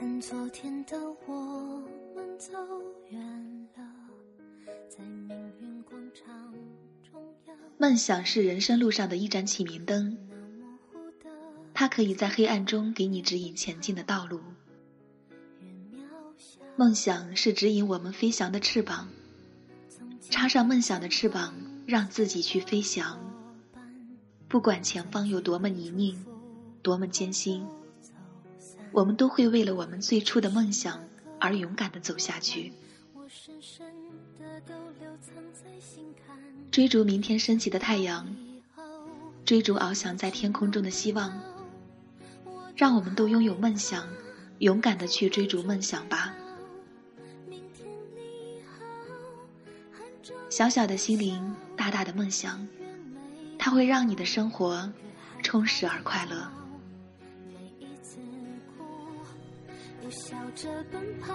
看昨天的我们走梦想是人生路上的一盏启明灯，它可以在黑暗中给你指引前进的道路。梦想是指引我们飞翔的翅膀，插上梦想的翅膀，让自己去飞翔。不管前方有多么泥泞，多么艰辛。我们都会为了我们最初的梦想而勇敢的走下去，追逐明天升起的太阳，追逐翱翔在天空中的希望。让我们都拥有梦想，勇敢的去追逐梦想吧。小小的心灵，大大的梦想，它会让你的生活充实而快乐。笑着奔跑，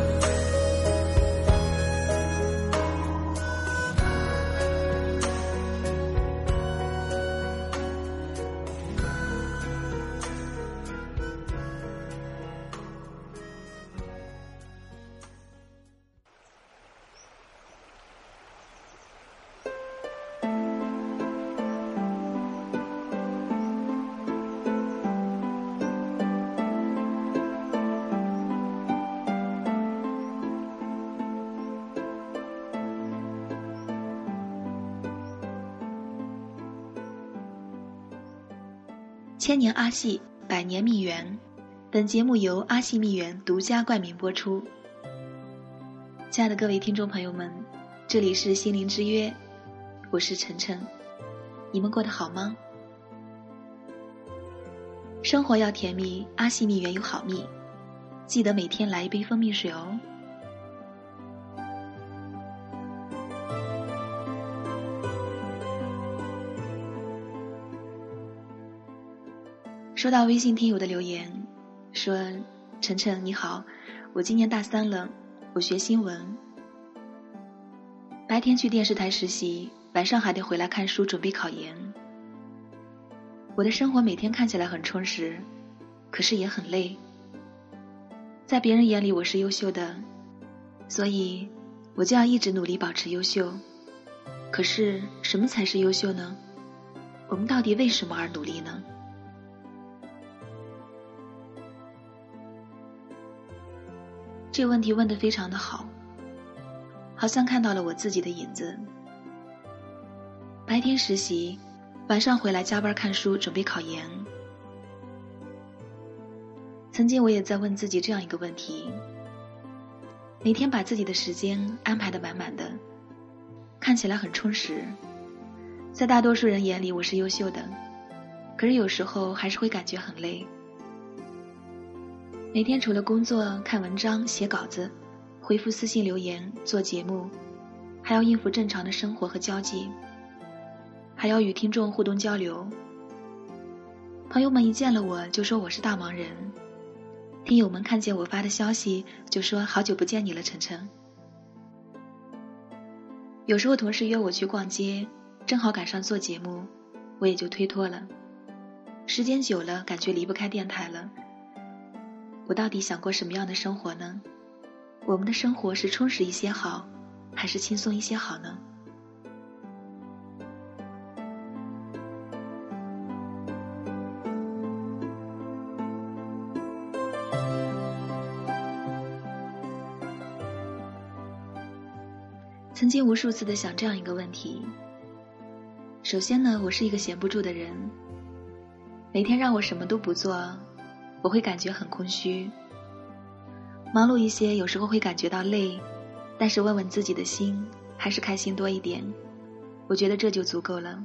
千年阿细，百年蜜源。本节目由阿细蜜源独家冠名播出。亲爱的各位听众朋友们，这里是心灵之约，我是晨晨，你们过得好吗？生活要甜蜜，阿细蜜源有好蜜，记得每天来一杯蜂蜜水哦。收到微信听友的留言，说：“晨晨你好，我今年大三了，我学新闻，白天去电视台实习，晚上还得回来看书准备考研。我的生活每天看起来很充实，可是也很累。在别人眼里我是优秀的，所以我就要一直努力保持优秀。可是什么才是优秀呢？我们到底为什么而努力呢？”这个问题问得非常的好，好像看到了我自己的影子。白天实习，晚上回来加班看书，准备考研。曾经我也在问自己这样一个问题：每天把自己的时间安排的满满的，看起来很充实，在大多数人眼里我是优秀的，可是有时候还是会感觉很累。每天除了工作、看文章、写稿子、回复私信留言、做节目，还要应付正常的生活和交际，还要与听众互动交流。朋友们一见了我就说我是大忙人，听友们看见我发的消息就说好久不见你了，晨晨。有时候同事约我去逛街，正好赶上做节目，我也就推脱了。时间久了，感觉离不开电台了。我到底想过什么样的生活呢？我们的生活是充实一些好，还是轻松一些好呢？曾经无数次的想这样一个问题。首先呢，我是一个闲不住的人，每天让我什么都不做。我会感觉很空虚，忙碌一些，有时候会感觉到累，但是问问自己的心，还是开心多一点，我觉得这就足够了。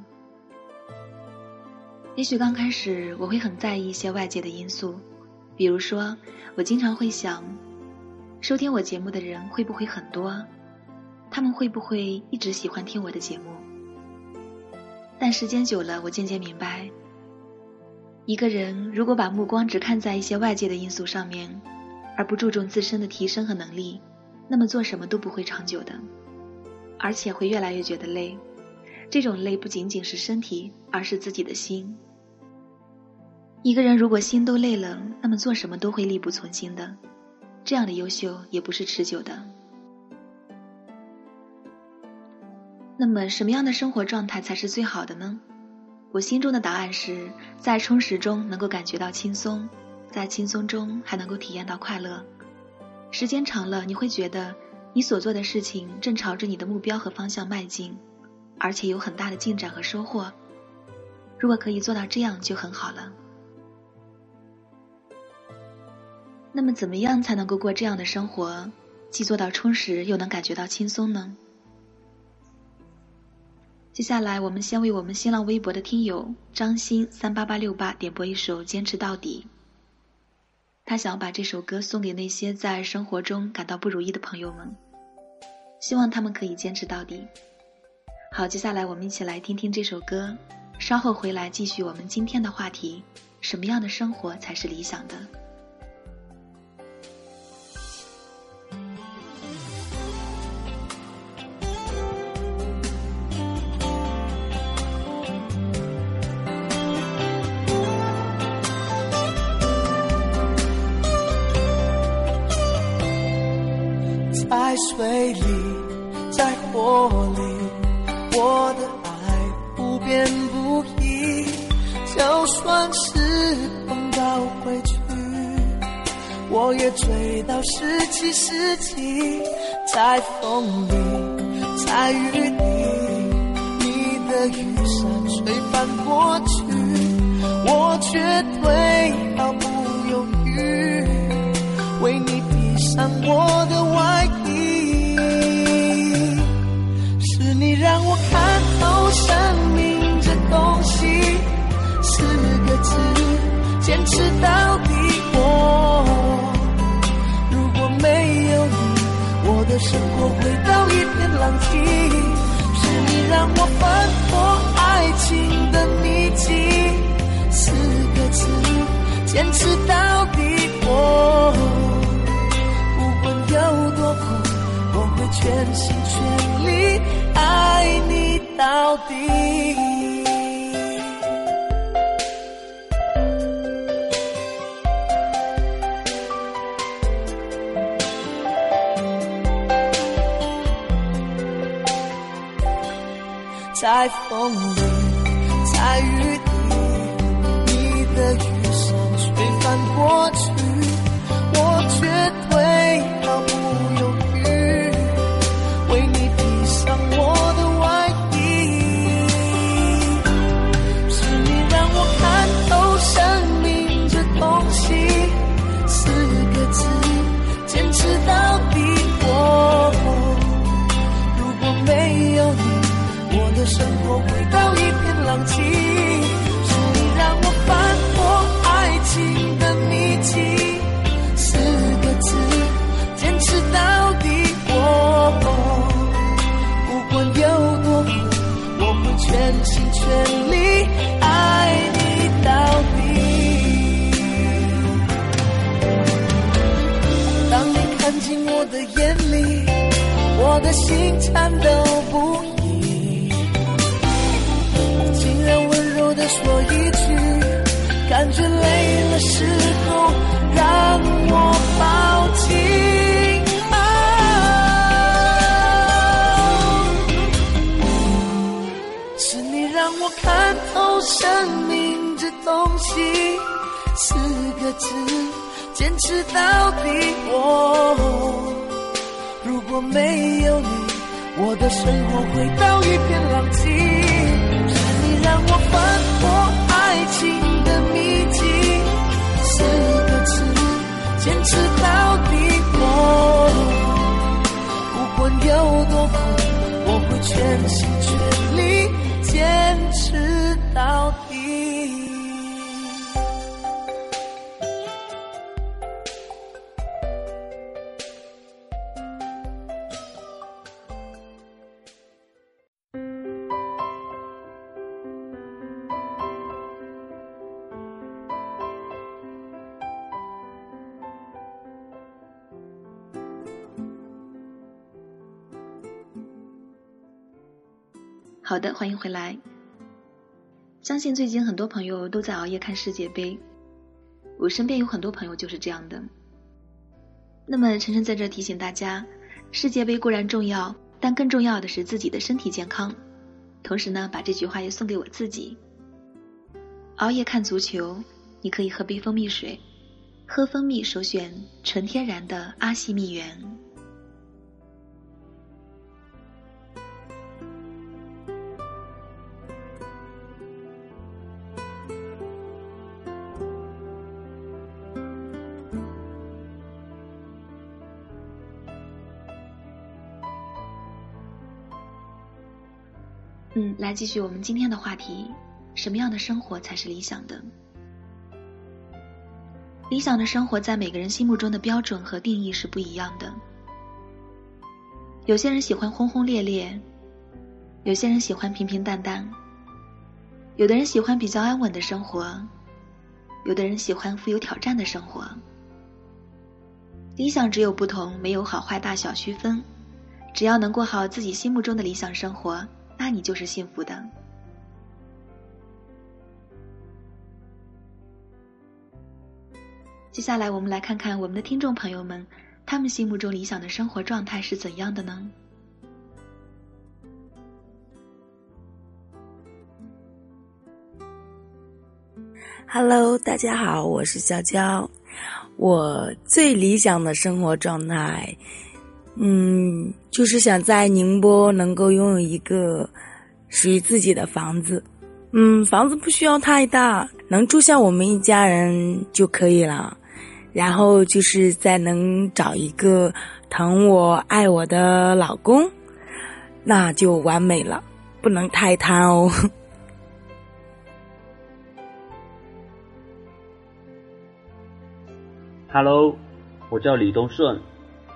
也许刚开始我会很在意一些外界的因素，比如说，我经常会想，收听我节目的人会不会很多？他们会不会一直喜欢听我的节目？但时间久了，我渐渐明白，一个人如果把目光只看在一些外界的因素上面，而不注重自身的提升和能力，那么做什么都不会长久的，而且会越来越觉得累。这种累不仅仅是身体，而是自己的心。一个人如果心都累了，那么做什么都会力不从心的，这样的优秀也不是持久的。那么，什么样的生活状态才是最好的呢？我心中的答案是在充实中能够感觉到轻松，在轻松中还能够体验到快乐。时间长了，你会觉得你所做的事情正朝着你的目标和方向迈进，而且有很大的进展和收获。如果可以做到这样，就很好了。那么，怎么样才能够过这样的生活，既做到充实，又能感觉到轻松呢？接下来，我们先为我们新浪微博的听友张鑫三八八六八点播一首《坚持到底》。他想把这首歌送给那些在生活中感到不如意的朋友们，希望他们可以坚持到底。好，接下来我们一起来听听这首歌，稍后回来继续我们今天的话题：什么样的生活才是理想的？我回到一片狼藉。是你让我翻破爱情的秘籍，四个字，坚持到底。我不管有多苦，我会全心全力。爱你到底，在风里，在雨里，你的雨伞吹翻过去，坚持到底。我。如果没有你，我的生活会到一片狼藉。是你让我翻破爱情的秘籍，四个字，坚持到底。我不管有多苦。我会全心全力坚持到底。好的，欢迎回来。相信最近很多朋友都在熬夜看世界杯，我身边有很多朋友就是这样的。那么晨晨在这提醒大家，世界杯固然重要，但更重要的是自己的身体健康。同时呢，把这句话也送给我自己：熬夜看足球，你可以喝杯蜂蜜水，喝蜂蜜首选纯天然的阿西蜜源。来继续我们今天的话题：什么样的生活才是理想的？理想的生活在每个人心目中的标准和定义是不一样的。有些人喜欢轰轰烈烈，有些人喜欢平平淡淡，有的人喜欢比较安稳的生活，有的人喜欢富有挑战的生活。理想只有不同，没有好坏大小区分，只要能过好自己心目中的理想生活。那你就是幸福的。接下来，我们来看看我们的听众朋友们，他们心目中理想的生活状态是怎样的呢？Hello，大家好，我是娇娇。我最理想的生活状态。嗯，就是想在宁波能够拥有一个属于自己的房子。嗯，房子不需要太大，能住下我们一家人就可以了。然后就是再能找一个疼我、爱我的老公，那就完美了。不能太贪哦。Hello，我叫李东顺。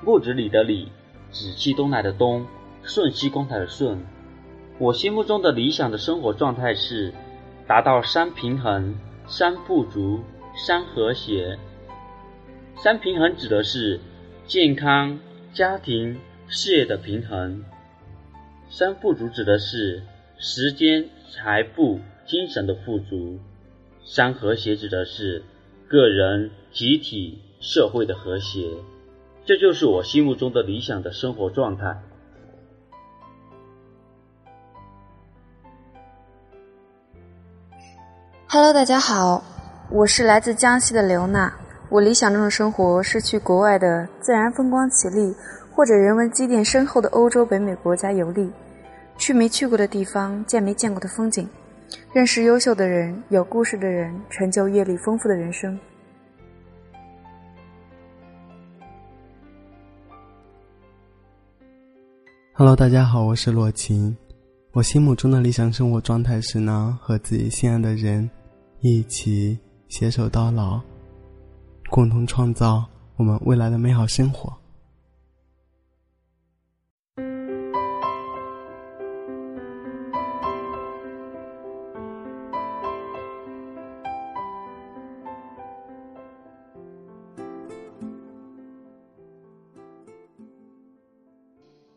木子李的李，紫气东来的东，瞬息光彩的瞬。我心目中的理想的生活状态是，达到三平衡、三富足、三和谐。三平衡指的是健康、家庭、事业的平衡；三富足指的是时间、财富、精神的富足；三和谐指的是个人、集体、社会的和谐。这就是我心目中的理想的生活状态。Hello，大家好，我是来自江西的刘娜。我理想中的生活是去国外的自然风光绮丽或者人文积淀深厚的欧洲、北美国家游历，去没去过的地方，见没见过的风景，认识优秀的人、有故事的人，成就阅历丰富的人生。Hello，大家好，我是洛晴。我心目中的理想生活状态是呢，和自己心爱的人一起携手到老，共同创造我们未来的美好生活。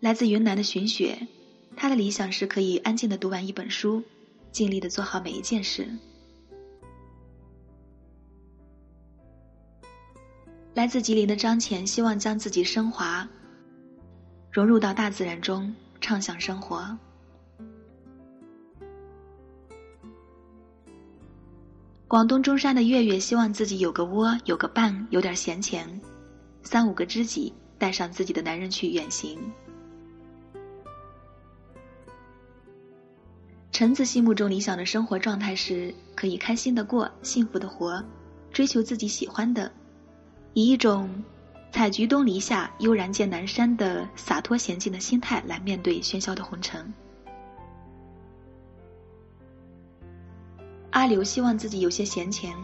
来自云南的寻雪，他的理想是可以安静的读完一本书，尽力的做好每一件事。来自吉林的张浅，希望将自己升华，融入到大自然中，畅享生活。广东中山的月月，希望自己有个窝，有个伴，有点闲钱，三五个知己，带上自己的男人去远行。橙子心目中理想的生活状态是可以开心的过幸福的活追求自己喜欢的。以一种采菊东篱下悠然见南山的洒脱娴静的心态来面对喧嚣的红尘。阿刘希望自己有些闲钱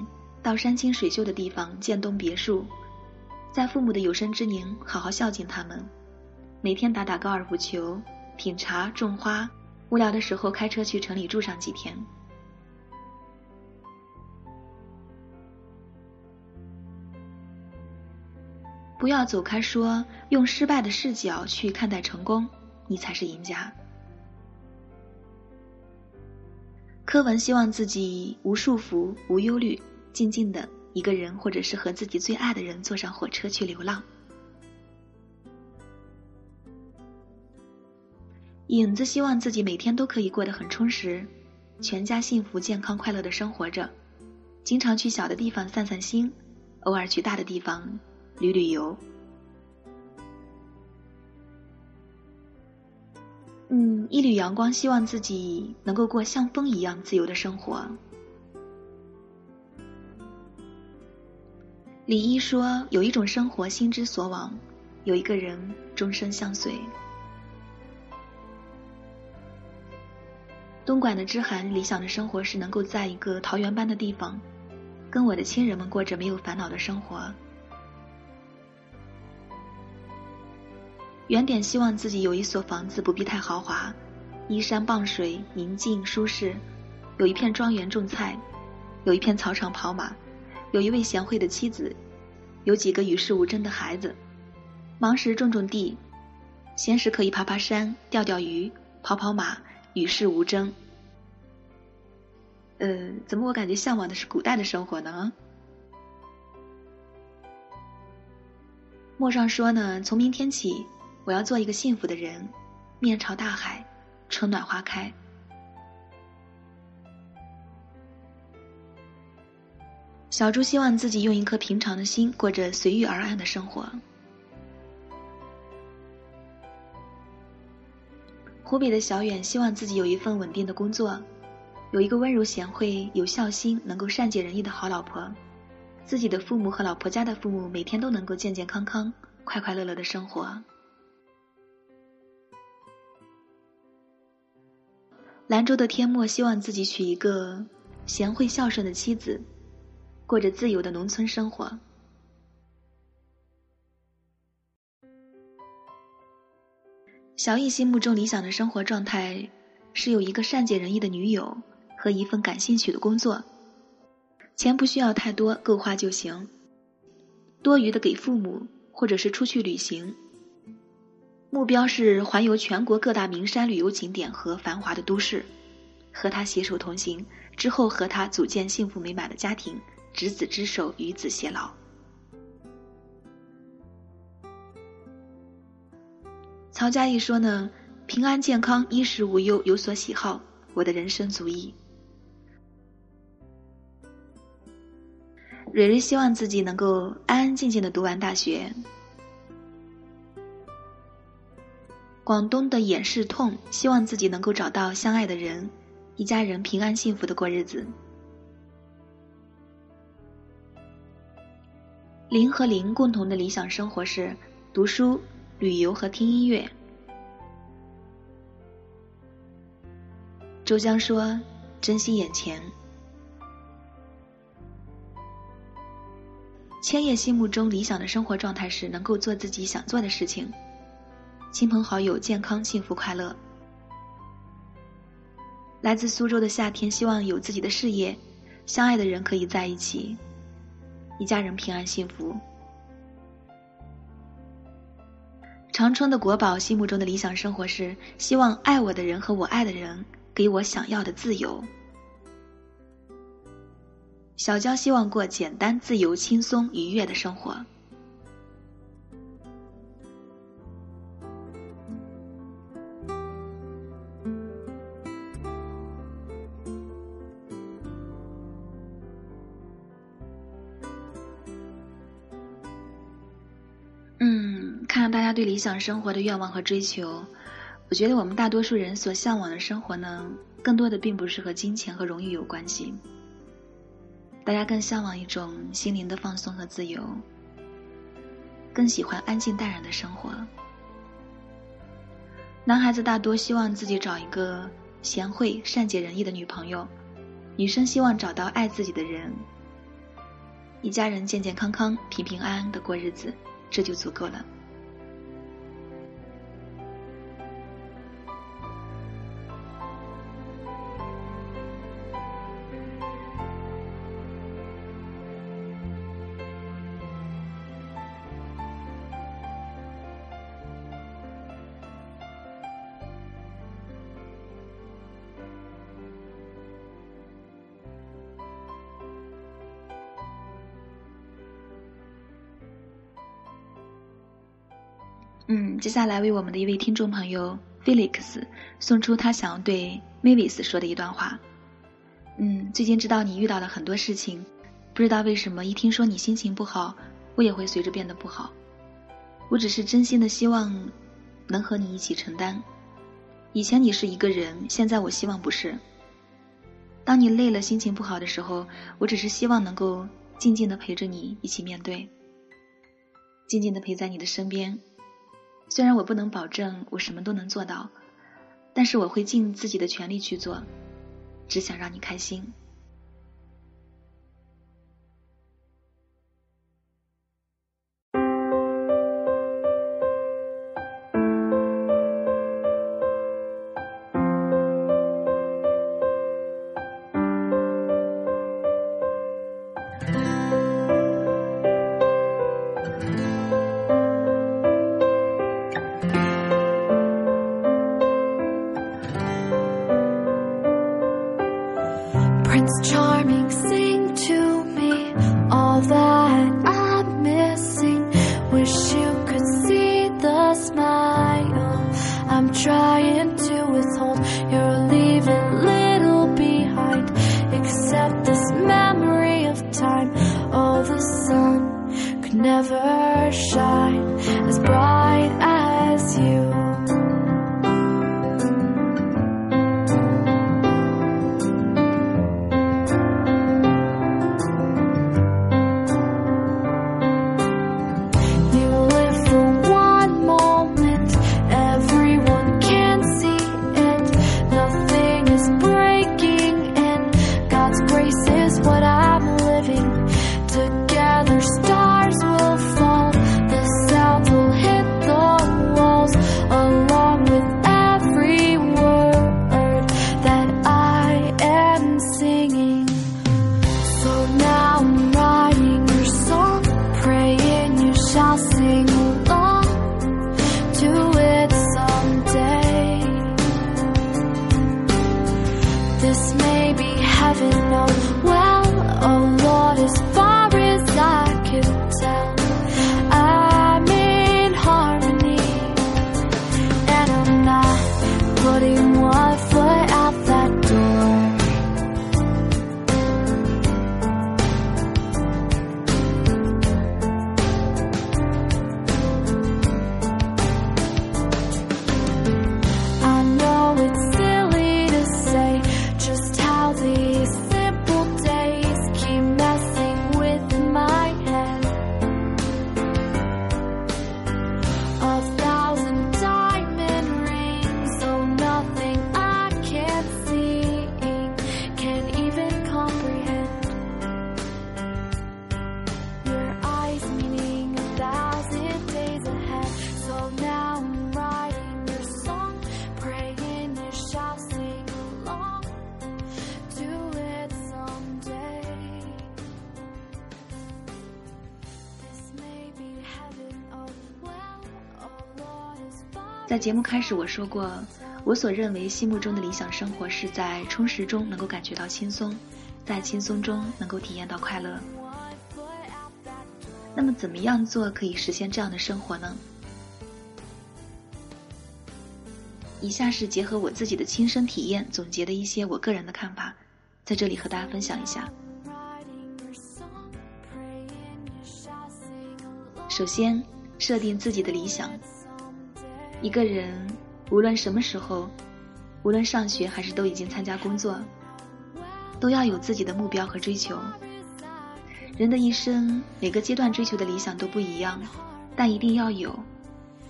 到山清水秀的地方建栋别墅在父母的有生之年好好孝敬他们。每天打打高尔夫球品茶种花无聊的时候开车去城里住上几天。不要走开，说用失败的视角去看待成功，你才是赢家。柯文希望自己无束缚、无忧虑，静静的一个人，或者是和自己最爱的人坐上火车去流浪。影子希望自己每天都可以过得很充实，全家幸福、健康、快乐的生活着，经常去小的地方散散心，偶尔去大的地方旅旅游。嗯，一缕阳光，希望自己能够过像风一样自由的生活。李一说：“有一种生活，心之所往；有一个人，终生相随。”东莞的知涵理想的生活是能够在一个桃源般的地方，跟我的亲人们过着没有烦恼的生活。原点希望自己有一所房子，不必太豪华，依山傍水，宁静舒适，有一片庄园种菜，有一片草场跑马，有一位贤惠的妻子，有几个与世无争的孩子。忙时种种地，闲时可以爬爬山、钓钓鱼、跑跑马，与世无争。呃，怎么我感觉向往的是古代的生活呢？陌上说呢，从明天起。我要做一个幸福的人，面朝大海，春暖花开。小猪希望自己用一颗平常的心，过着随遇而安的生活。湖北的小远希望自己有一份稳定的工作，有一个温柔贤惠、有孝心、能够善解人意的好老婆，自己的父母和老婆家的父母每天都能够健健康康、快快乐乐的生活。兰州的天墨希望自己娶一个贤惠孝顺的妻子，过着自由的农村生活。小易心目中理想的生活状态是有一个善解人意的女友和一份感兴趣的工作，钱不需要太多，够花就行，多余的给父母或者是出去旅行。目标是环游全国各大名山旅游景点和繁华的都市，和他携手同行，之后和他组建幸福美满的家庭，执子之手，与子偕老。曹佳义说呢：“平安健康，衣食无忧，有所喜好，我的人生足矣。”蕊蕊希望自己能够安安静静的读完大学。广东的眼是痛，希望自己能够找到相爱的人，一家人平安幸福的过日子。林和林共同的理想生活是读书、旅游和听音乐。周江说：“珍惜眼前。”千叶心目中理想的生活状态是能够做自己想做的事情。亲朋好友健康幸福快乐。来自苏州的夏天，希望有自己的事业，相爱的人可以在一起，一家人平安幸福。长春的国宝心目中的理想生活是希望爱我的人和我爱的人给我想要的自由。小娇希望过简单、自由、轻松、愉悦的生活。他对理想生活的愿望和追求，我觉得我们大多数人所向往的生活呢，更多的并不是和金钱和荣誉有关系。大家更向往一种心灵的放松和自由，更喜欢安静淡然的生活。男孩子大多希望自己找一个贤惠、善解人意的女朋友，女生希望找到爱自己的人，一家人健健康康、平平安安的过日子，这就足够了。嗯，接下来为我们的一位听众朋友 Felix 送出他想要对 Mavis 说的一段话。嗯，最近知道你遇到了很多事情，不知道为什么一听说你心情不好，我也会随着变得不好。我只是真心的希望能和你一起承担。以前你是一个人，现在我希望不是。当你累了、心情不好的时候，我只是希望能够静静的陪着你一起面对，静静的陪在你的身边。虽然我不能保证我什么都能做到，但是我会尽自己的全力去做，只想让你开心。在节目开始，我说过，我所认为心目中的理想生活是在充实中能够感觉到轻松，在轻松中能够体验到快乐。那么，怎么样做可以实现这样的生活呢？以下是结合我自己的亲身体验总结的一些我个人的看法，在这里和大家分享一下。首先，设定自己的理想。一个人无论什么时候无论上学还是都已经参加工作都要有自己的目标和追求。人的一生每个阶段追求的理想都不一样但一定要有。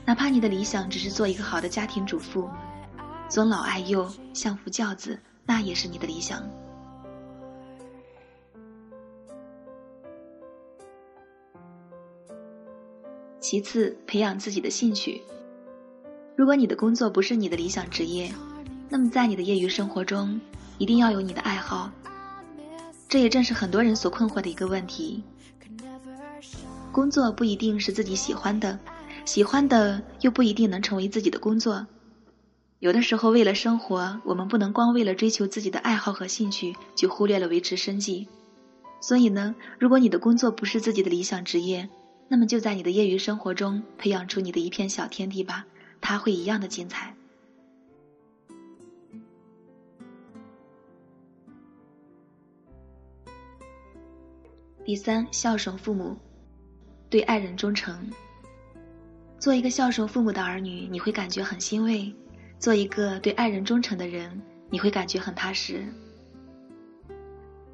哪怕你的理想只是做一个好的家庭主妇尊老爱幼相夫教子那也是你的理想。其次培养自己的兴趣如果你的工作不是你的理想职业，那么在你的业余生活中，一定要有你的爱好。这也正是很多人所困惑的一个问题。工作不一定是自己喜欢的，喜欢的又不一定能成为自己的工作。有的时候，为了生活，我们不能光为了追求自己的爱好和兴趣，就忽略了维持生计。所以呢，如果你的工作不是自己的理想职业，那么就在你的业余生活中培养出你的一片小天地吧。他会一样的精彩。第三，孝顺父母，对爱人忠诚。做一个孝顺父母的儿女，你会感觉很欣慰；做一个对爱人忠诚的人，你会感觉很踏实。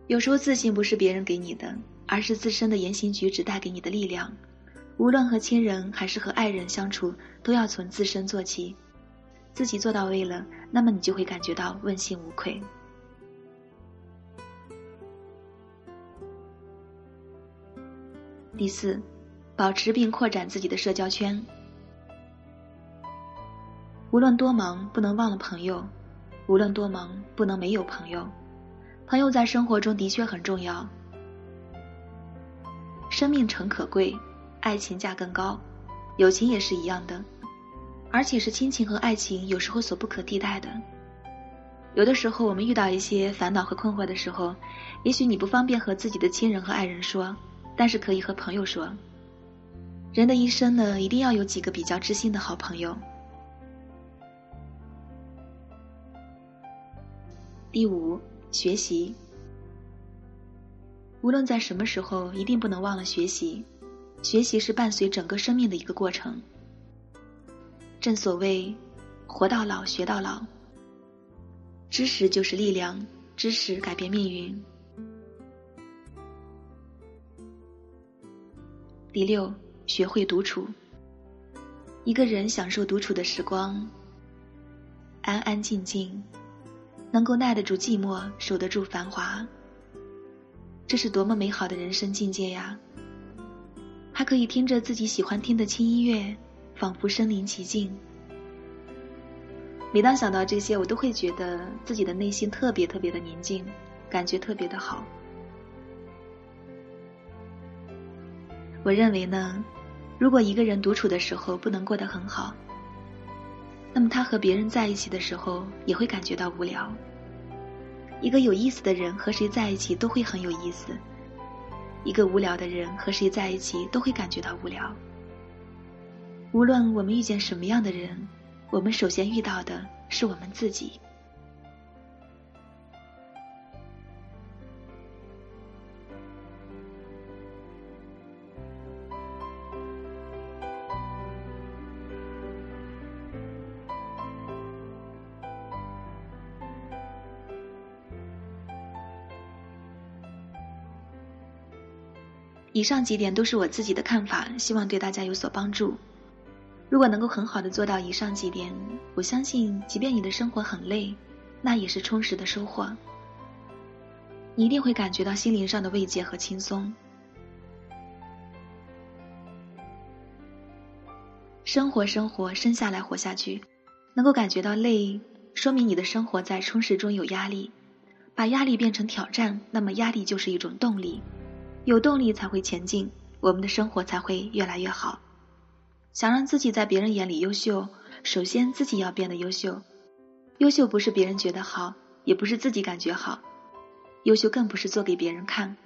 有时候，自信不是别人给你的，而是自身的言行举止带给你的力量。无论和亲人还是和爱人相处，都要从自身做起，自己做到位了，那么你就会感觉到问心无愧。第四，保持并扩展自己的社交圈。无论多忙，不能忘了朋友；无论多忙，不能没有朋友。朋友在生活中的确很重要。生命诚可贵。爱情价更高，友情也是一样的，而且是亲情和爱情有时候所不可替代的。有的时候我们遇到一些烦恼和困惑的时候，也许你不方便和自己的亲人和爱人说，但是可以和朋友说。人的一生呢，一定要有几个比较知心的好朋友。第五，学习。无论在什么时候，一定不能忘了学习。学习是伴随整个生命的一个过程。正所谓“活到老，学到老”。知识就是力量，知识改变命运。第六，学会独处。一个人享受独处的时光，安安静静，能够耐得住寂寞，守得住繁华，这是多么美好的人生境界呀！还可以听着自己喜欢听的轻音乐，仿佛身临其境。每当想到这些，我都会觉得自己的内心特别特别的宁静，感觉特别的好。我认为呢，如果一个人独处的时候不能过得很好，那么他和别人在一起的时候也会感觉到无聊。一个有意思的人和谁在一起都会很有意思。一个无聊的人和谁在一起都会感觉到无聊。无论我们遇见什么样的人，我们首先遇到的是我们自己。以上几点都是我自己的看法，希望对大家有所帮助。如果能够很好的做到以上几点，我相信，即便你的生活很累，那也是充实的收获。你一定会感觉到心灵上的慰藉和轻松。生活，生活，生下来活下去，能够感觉到累，说明你的生活在充实中有压力。把压力变成挑战，那么压力就是一种动力。有动力才会前进，我们的生活才会越来越好。想让自己在别人眼里优秀，首先自己要变得优秀。优秀不是别人觉得好，也不是自己感觉好，优秀更不是做给别人看。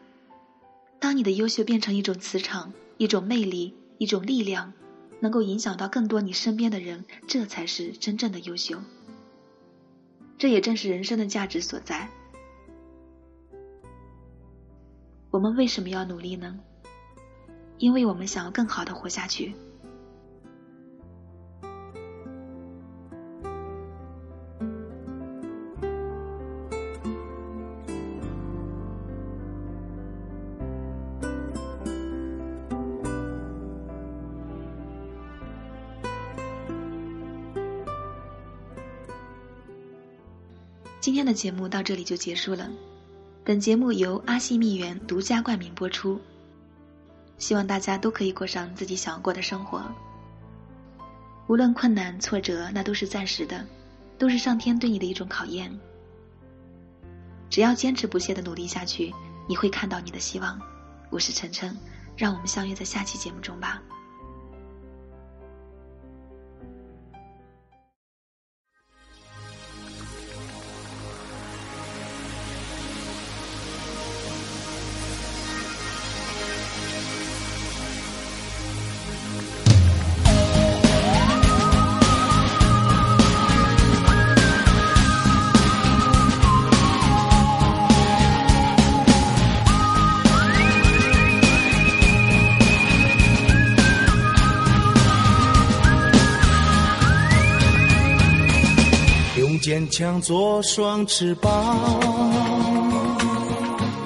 当你的优秀变成一种磁场、一种魅力、一种力量，能够影响到更多你身边的人，这才是真正的优秀。这也正是人生的价值所在。我们为什么要努力呢？因为我们想要更好的活下去。今天的节目到这里就结束了。本节目由阿西蜜源独家冠名播出。希望大家都可以过上自己想要过的生活。无论困难挫折，那都是暂时的，都是上天对你的一种考验。只要坚持不懈的努力下去，你会看到你的希望。我是晨晨，让我们相约在下期节目中吧。坚强做双翅膀，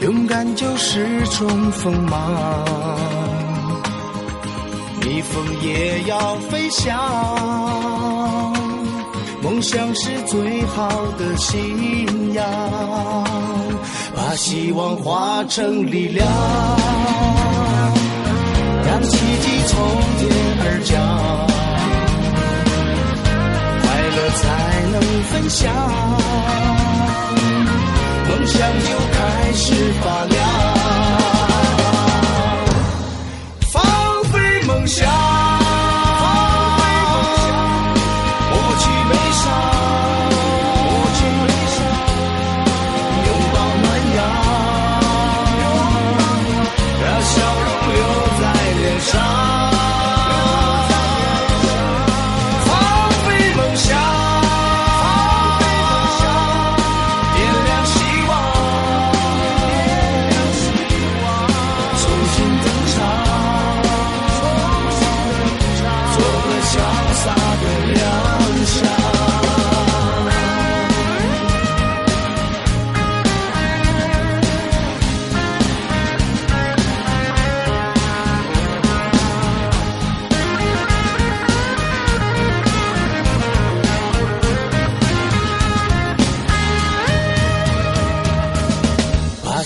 勇敢就是种锋芒。逆风也要飞翔，梦想是最好的信仰。把希望化成力量，分享，梦想就开始发亮，放飞梦想。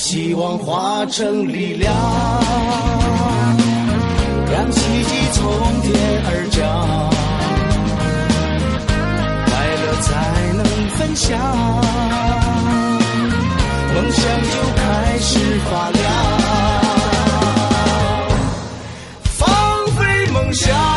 希望化成力量让奇迹从天而降。快乐才能分享梦想就开始发亮。放飞梦想。